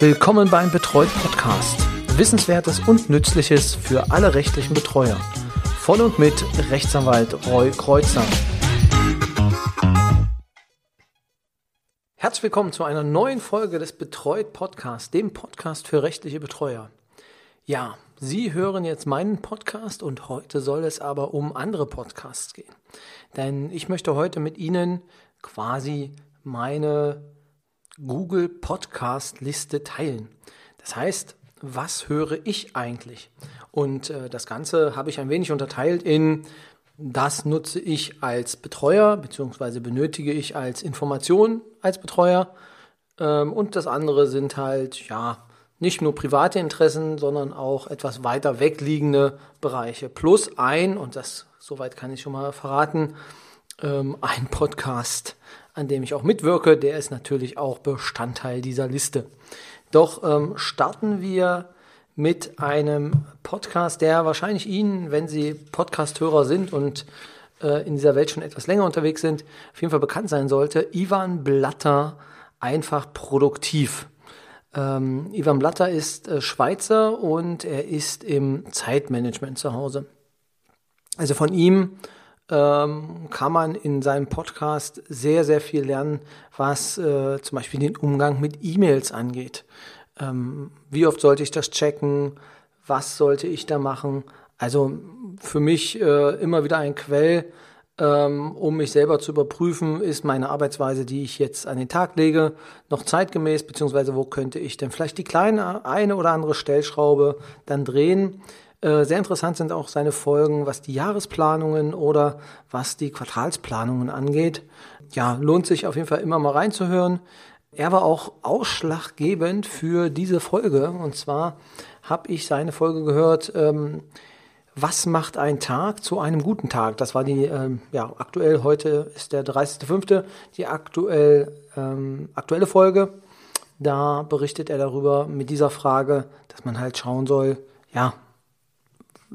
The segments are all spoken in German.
Willkommen beim Betreut Podcast. Wissenswertes und Nützliches für alle rechtlichen Betreuer. Von und mit Rechtsanwalt Roy Kreuzer. Herzlich willkommen zu einer neuen Folge des Betreut Podcasts, dem Podcast für rechtliche Betreuer. Ja, Sie hören jetzt meinen Podcast und heute soll es aber um andere Podcasts gehen. Denn ich möchte heute mit Ihnen quasi meine Google Podcast Liste teilen. Das heißt, was höre ich eigentlich? Und äh, das Ganze habe ich ein wenig unterteilt in das nutze ich als Betreuer beziehungsweise benötige ich als Information als Betreuer. Ähm, und das andere sind halt, ja, nicht nur private Interessen, sondern auch etwas weiter wegliegende Bereiche. Plus ein, und das soweit kann ich schon mal verraten, ähm, ein Podcast, an dem ich auch mitwirke, der ist natürlich auch Bestandteil dieser Liste. Doch ähm, starten wir mit einem Podcast, der wahrscheinlich Ihnen, wenn Sie Podcast-Hörer sind und äh, in dieser Welt schon etwas länger unterwegs sind, auf jeden Fall bekannt sein sollte. Ivan Blatter, einfach produktiv. Ähm, Ivan Blatter ist äh, Schweizer und er ist im Zeitmanagement zu Hause. Also von ihm ähm, kann man in seinem Podcast sehr, sehr viel lernen, was äh, zum Beispiel den Umgang mit E-Mails angeht. Ähm, wie oft sollte ich das checken? Was sollte ich da machen? Also für mich äh, immer wieder ein Quell, ähm, um mich selber zu überprüfen, ist meine Arbeitsweise, die ich jetzt an den Tag lege, noch zeitgemäß, beziehungsweise wo könnte ich denn vielleicht die kleine eine oder andere Stellschraube dann drehen. Äh, sehr interessant sind auch seine Folgen, was die Jahresplanungen oder was die Quartalsplanungen angeht. Ja, lohnt sich auf jeden Fall immer mal reinzuhören. Er war auch ausschlaggebend für diese Folge. Und zwar habe ich seine Folge gehört, ähm, was macht ein Tag zu einem guten Tag? Das war die, ähm, ja, aktuell, heute ist der 30.05., die aktuell, ähm, aktuelle Folge. Da berichtet er darüber mit dieser Frage, dass man halt schauen soll, ja,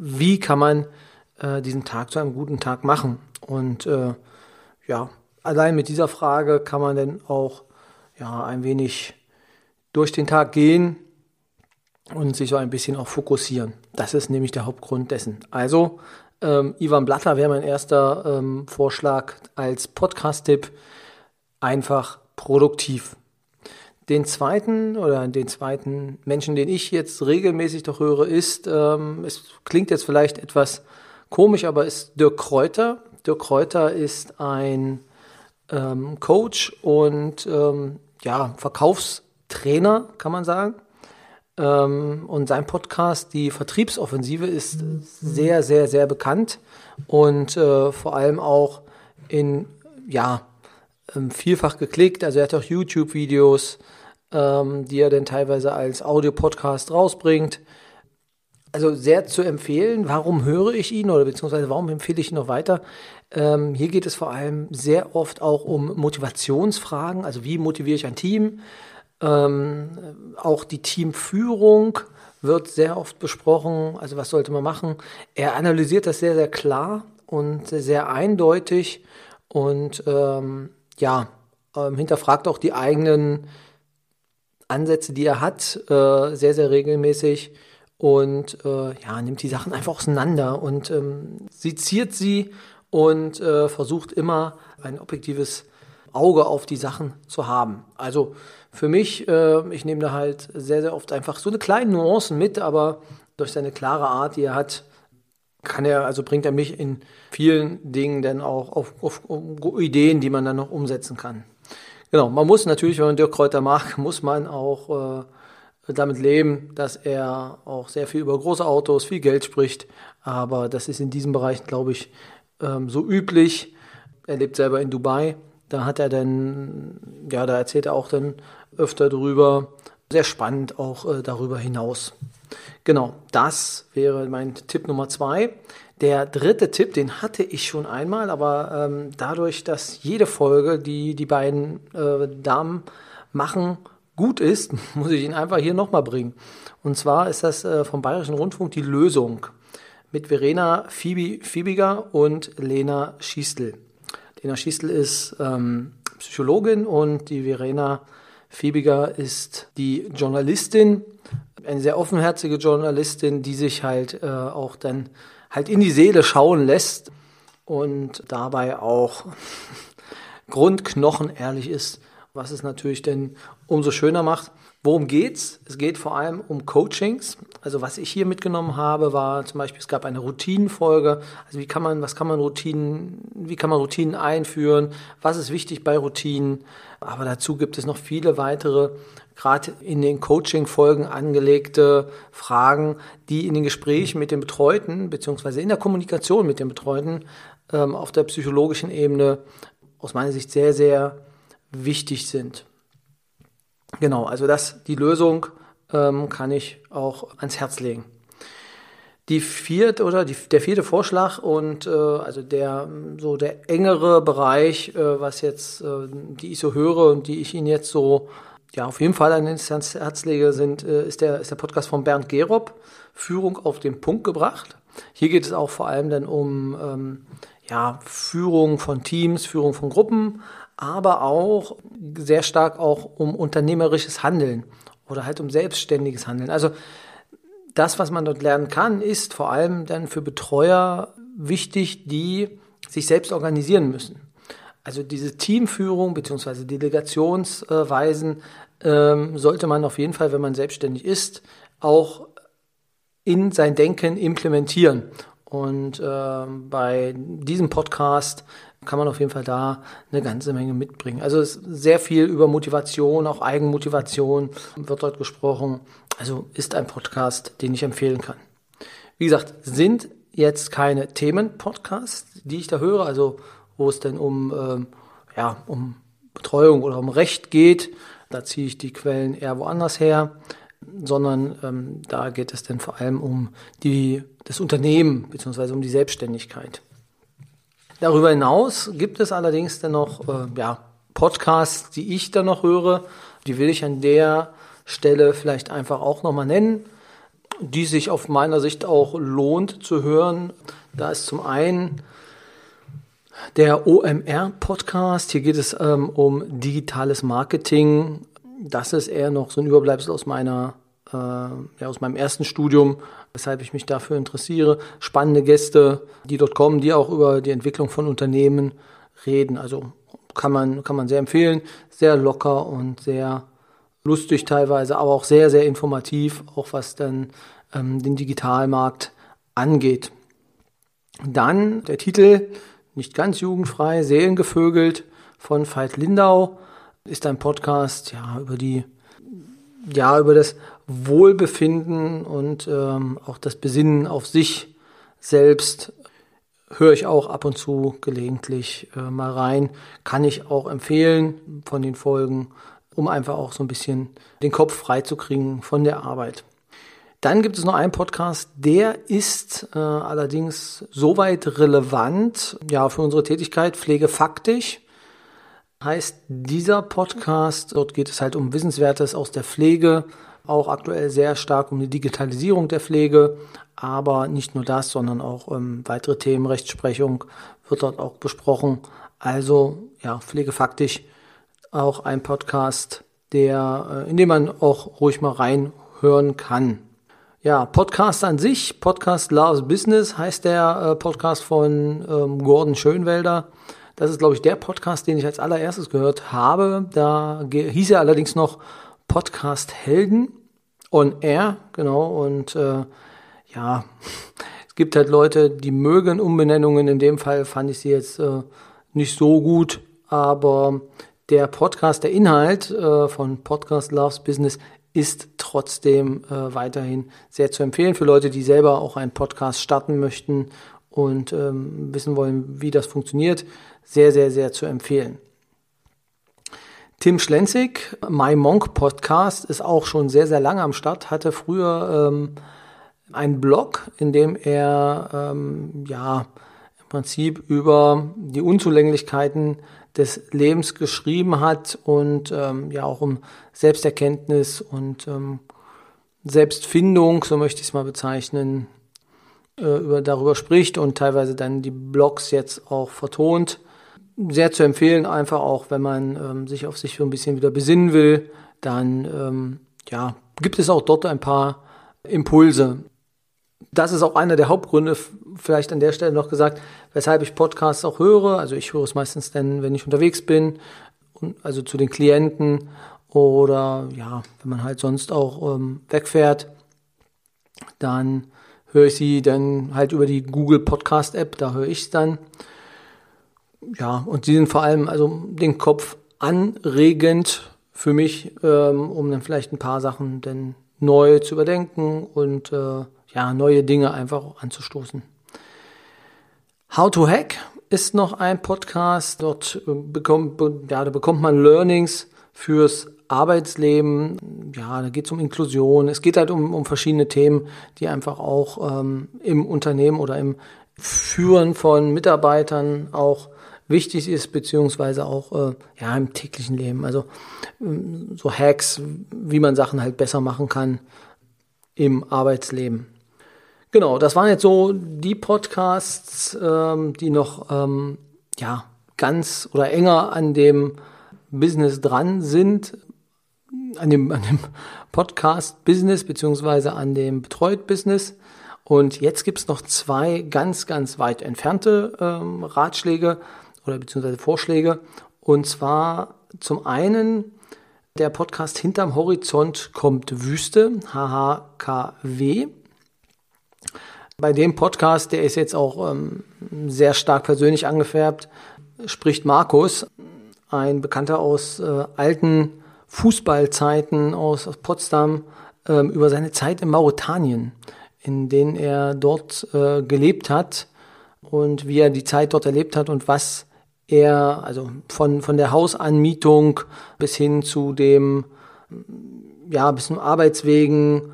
wie kann man äh, diesen Tag zu einem guten Tag machen? Und äh, ja, allein mit dieser Frage kann man dann auch ja, ein wenig durch den Tag gehen und sich so ein bisschen auch fokussieren. Das ist nämlich der Hauptgrund dessen. Also, ähm, Ivan Blatter wäre mein erster ähm, Vorschlag als Podcast-Tipp. Einfach produktiv. Den zweiten oder den zweiten Menschen, den ich jetzt regelmäßig doch höre, ist, ähm, es klingt jetzt vielleicht etwas komisch, aber ist Dirk Kräuter. Dirk Kräuter ist ein ähm, Coach und ähm, ja, Verkaufstrainer, kann man sagen. Ähm, und sein Podcast, die Vertriebsoffensive, ist sehr, sehr, sehr bekannt und äh, vor allem auch in, ja, ähm, vielfach geklickt. Also er hat auch YouTube-Videos, ähm, die er dann teilweise als Audio-Podcast rausbringt. Also sehr zu empfehlen. Warum höre ich ihn oder beziehungsweise warum empfehle ich ihn noch weiter? Ähm, hier geht es vor allem sehr oft auch um Motivationsfragen. Also wie motiviere ich ein Team? Ähm, auch die Teamführung wird sehr oft besprochen. Also was sollte man machen? Er analysiert das sehr, sehr klar und sehr eindeutig und ähm, ja, ähm, hinterfragt auch die eigenen Ansätze, die er hat, äh, sehr, sehr regelmäßig und äh, ja, nimmt die Sachen einfach auseinander und ähm, seziert sie und äh, versucht immer ein objektives Auge auf die Sachen zu haben. Also für mich, äh, ich nehme da halt sehr, sehr oft einfach so eine kleine Nuancen mit, aber durch seine klare Art, die er hat, kann er, also bringt er mich in vielen Dingen dann auch auf, auf, auf Ideen, die man dann noch umsetzen kann. Genau, man muss natürlich, wenn man Dirk Kräuter mag, muss man auch äh, damit leben, dass er auch sehr viel über große Autos, viel Geld spricht. Aber das ist in diesem Bereich, glaube ich, ähm, so üblich. Er lebt selber in Dubai. Da hat er dann, ja, da erzählt er auch dann öfter drüber. Sehr spannend auch äh, darüber hinaus. Genau, das wäre mein Tipp Nummer zwei. Der dritte Tipp, den hatte ich schon einmal, aber ähm, dadurch, dass jede Folge, die die beiden äh, Damen machen, gut ist, muss ich ihn einfach hier nochmal bringen. Und zwar ist das äh, vom Bayerischen Rundfunk die Lösung mit Verena Fiebiger und Lena Schiestel. Lena Schiestel ist ähm, Psychologin und die Verena Fiebiger ist die Journalistin, eine sehr offenherzige Journalistin, die sich halt äh, auch dann halt in die Seele schauen lässt und dabei auch Grundknochen ehrlich ist, was es natürlich denn umso schöner macht. Worum geht's? Es geht vor allem um Coachings. Also was ich hier mitgenommen habe, war zum Beispiel, es gab eine Routinenfolge. Also wie kann man, was kann man Routinen, wie kann man Routinen einführen? Was ist wichtig bei Routinen? Aber dazu gibt es noch viele weitere, gerade in den Coaching-Folgen angelegte Fragen, die in den Gesprächen mit den Betreuten, beziehungsweise in der Kommunikation mit den Betreuten ähm, auf der psychologischen Ebene aus meiner Sicht sehr, sehr wichtig sind. Genau, also das, die Lösung ähm, kann ich auch ans Herz legen. Die vierte oder die, der vierte Vorschlag und äh, also der so der engere Bereich, äh, was jetzt äh, die ich so höre und die ich Ihnen jetzt so ja auf jeden Fall an ins Herz lege, sind äh, ist der ist der Podcast von Bernd Gerob Führung auf den Punkt gebracht. Hier geht es auch vor allem dann um ähm, ja, Führung von Teams, Führung von Gruppen, aber auch sehr stark auch um unternehmerisches Handeln oder halt um selbstständiges Handeln. Also das, was man dort lernen kann, ist vor allem dann für Betreuer wichtig, die sich selbst organisieren müssen. Also diese Teamführung bzw. Delegationsweisen ähm, sollte man auf jeden Fall, wenn man selbstständig ist, auch in sein Denken implementieren. Und äh, bei diesem Podcast kann man auf jeden Fall da eine ganze Menge mitbringen. Also es ist sehr viel über Motivation, auch Eigenmotivation wird dort gesprochen. Also ist ein Podcast, den ich empfehlen kann. Wie gesagt, sind jetzt keine Themen-Podcasts, die ich da höre, also wo es denn um, äh, ja, um Betreuung oder um Recht geht. Da ziehe ich die Quellen eher woanders her sondern ähm, da geht es dann vor allem um die, das Unternehmen bzw. um die Selbstständigkeit. Darüber hinaus gibt es allerdings dann noch äh, ja, Podcasts, die ich dann noch höre. Die will ich an der Stelle vielleicht einfach auch nochmal nennen, die sich auf meiner Sicht auch lohnt zu hören. Da ist zum einen der OMR-Podcast. Hier geht es ähm, um digitales Marketing das ist eher noch so ein Überbleibsel aus meiner, äh, ja, aus meinem ersten Studium, weshalb ich mich dafür interessiere. Spannende Gäste, die dort kommen, die auch über die Entwicklung von Unternehmen reden. Also kann man, kann man sehr empfehlen. Sehr locker und sehr lustig teilweise, aber auch sehr, sehr informativ, auch was dann ähm, den Digitalmarkt angeht. Dann der Titel, nicht ganz jugendfrei, Seelengevögelt von Veit Lindau ist ein Podcast ja über die ja über das Wohlbefinden und ähm, auch das Besinnen auf sich selbst höre ich auch ab und zu gelegentlich äh, mal rein. Kann ich auch empfehlen von den Folgen, um einfach auch so ein bisschen den Kopf freizukriegen von der Arbeit. Dann gibt es noch einen Podcast, der ist äh, allerdings soweit relevant, ja, für unsere Tätigkeit, pflegefaktisch heißt dieser Podcast. Dort geht es halt um Wissenswertes aus der Pflege, auch aktuell sehr stark um die Digitalisierung der Pflege, aber nicht nur das, sondern auch ähm, weitere Themen, Rechtsprechung wird dort auch besprochen. Also ja, pflegefaktisch auch ein Podcast, der, äh, in dem man auch ruhig mal reinhören kann. Ja, Podcast an sich, Podcast Loves Business heißt der äh, Podcast von ähm, Gordon Schönwelder. Das ist, glaube ich, der Podcast, den ich als allererstes gehört habe. Da hieß er allerdings noch Podcast Helden on Air, genau. Und äh, ja, es gibt halt Leute, die mögen Umbenennungen. In dem Fall fand ich sie jetzt äh, nicht so gut, aber der Podcast, der Inhalt äh, von Podcast Loves Business ist trotzdem äh, weiterhin sehr zu empfehlen für Leute, die selber auch einen Podcast starten möchten und ähm, wissen wollen, wie das funktioniert sehr, sehr, sehr zu empfehlen. Tim Schlenzig, My Monk Podcast, ist auch schon sehr, sehr lange am Start, hatte früher ähm, einen Blog, in dem er ähm, ja im Prinzip über die Unzulänglichkeiten des Lebens geschrieben hat und ähm, ja auch um Selbsterkenntnis und ähm, Selbstfindung, so möchte ich es mal bezeichnen, äh, über, darüber spricht und teilweise dann die Blogs jetzt auch vertont sehr zu empfehlen, einfach auch, wenn man ähm, sich auf sich so ein bisschen wieder besinnen will, dann ähm, ja, gibt es auch dort ein paar Impulse. Das ist auch einer der Hauptgründe, vielleicht an der Stelle noch gesagt, weshalb ich Podcasts auch höre. Also ich höre es meistens dann, wenn ich unterwegs bin, also zu den Klienten oder ja, wenn man halt sonst auch ähm, wegfährt, dann höre ich sie dann halt über die Google Podcast App, da höre ich es dann. Ja, und sie sind vor allem also den Kopf anregend für mich, ähm, um dann vielleicht ein paar Sachen dann neu zu überdenken und äh, ja, neue Dinge einfach anzustoßen. How to Hack ist noch ein Podcast. Dort äh, bekommt, ja, da bekommt man Learnings fürs Arbeitsleben. Ja, da geht es um Inklusion. Es geht halt um, um verschiedene Themen, die einfach auch ähm, im Unternehmen oder im Führen von Mitarbeitern auch wichtig ist, beziehungsweise auch äh, ja, im täglichen Leben. Also ähm, so Hacks, wie man Sachen halt besser machen kann im Arbeitsleben. Genau, das waren jetzt so die Podcasts, ähm, die noch ähm, ja, ganz oder enger an dem Business dran sind, an dem, an dem Podcast-Business beziehungsweise an dem Betreut-Business. Und jetzt gibt's noch zwei ganz, ganz weit entfernte ähm, Ratschläge oder beziehungsweise Vorschläge. Und zwar zum einen der Podcast Hinterm Horizont kommt Wüste, HHKW. Bei dem Podcast, der ist jetzt auch ähm, sehr stark persönlich angefärbt, spricht Markus, ein Bekannter aus äh, alten Fußballzeiten aus, aus Potsdam, äh, über seine Zeit in Mauretanien, in denen er dort äh, gelebt hat und wie er die Zeit dort erlebt hat und was er, also von, von der Hausanmietung bis hin zu dem, ja, bis zum Arbeitswegen,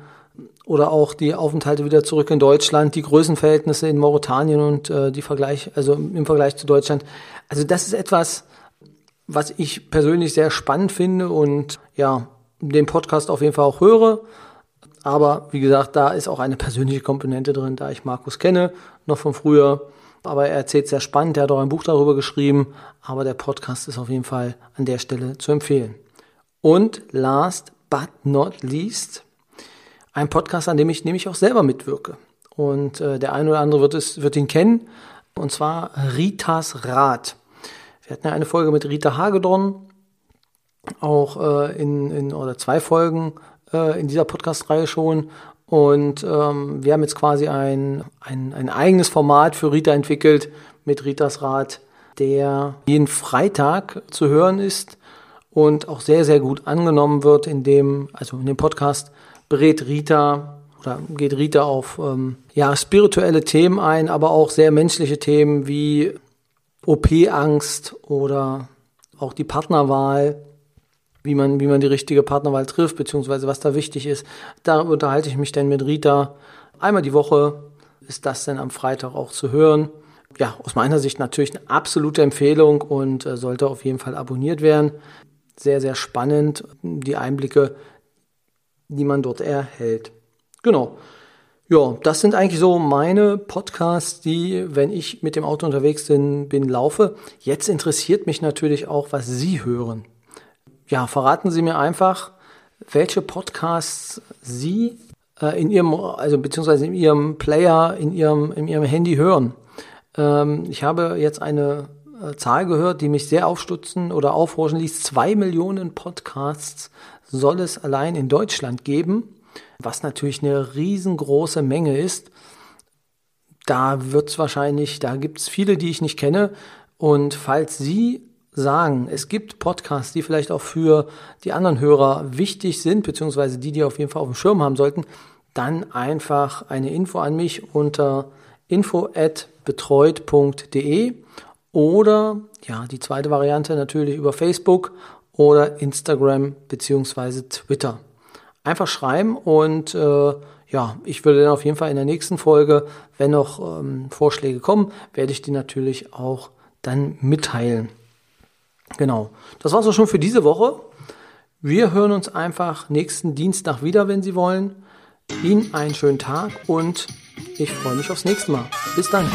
oder auch die Aufenthalte wieder zurück in Deutschland, die Größenverhältnisse in Mauretanien und äh, die Vergleich, also im Vergleich zu Deutschland. Also das ist etwas, was ich persönlich sehr spannend finde und ja, den Podcast auf jeden Fall auch höre. Aber wie gesagt, da ist auch eine persönliche Komponente drin, da ich Markus kenne, noch von früher. Aber er erzählt sehr spannend, er hat auch ein Buch darüber geschrieben. Aber der Podcast ist auf jeden Fall an der Stelle zu empfehlen. Und last but not least, ein Podcast, an dem ich nämlich auch selber mitwirke. Und äh, der eine oder andere wird, es, wird ihn kennen. Und zwar Ritas Rat. Wir hatten ja eine Folge mit Rita Hagedorn, auch äh, in, in oder zwei Folgen äh, in dieser Podcast-Reihe schon. Und ähm, wir haben jetzt quasi ein, ein, ein eigenes Format für Rita entwickelt mit Ritas Rat, der jeden Freitag zu hören ist und auch sehr, sehr gut angenommen wird in dem, also in dem Podcast berät Rita oder geht Rita auf ähm, ja, spirituelle Themen ein, aber auch sehr menschliche Themen wie OP-Angst oder auch die Partnerwahl, wie man, wie man die richtige Partnerwahl trifft, beziehungsweise was da wichtig ist. Da unterhalte ich mich dann mit Rita. Einmal die Woche ist das dann am Freitag auch zu hören. Ja, aus meiner Sicht natürlich eine absolute Empfehlung und äh, sollte auf jeden Fall abonniert werden. Sehr, sehr spannend, die Einblicke, die man dort erhält. Genau. Ja, das sind eigentlich so meine Podcasts, die, wenn ich mit dem Auto unterwegs bin, bin laufe. Jetzt interessiert mich natürlich auch, was Sie hören. Ja, verraten Sie mir einfach, welche Podcasts Sie äh, in Ihrem, also beziehungsweise in Ihrem Player, in Ihrem, in Ihrem Handy hören. Ähm, ich habe jetzt eine äh, Zahl gehört, die mich sehr aufstutzen oder aufhorchen ließ. Zwei Millionen Podcasts soll es allein in Deutschland geben, was natürlich eine riesengroße Menge ist. Da wird es wahrscheinlich, da gibt es viele, die ich nicht kenne. Und falls Sie sagen, es gibt Podcasts, die vielleicht auch für die anderen Hörer wichtig sind, beziehungsweise die, die auf jeden Fall auf dem Schirm haben sollten, dann einfach eine Info an mich unter info@betreut.de oder ja, die zweite Variante natürlich über Facebook oder Instagram beziehungsweise Twitter. Einfach schreiben und äh, ja, ich würde dann auf jeden Fall in der nächsten Folge, wenn noch ähm, Vorschläge kommen, werde ich die natürlich auch dann mitteilen. Genau, das war's auch schon für diese Woche. Wir hören uns einfach nächsten Dienstag wieder, wenn Sie wollen. Ihnen einen schönen Tag und ich freue mich aufs nächste Mal. Bis dann.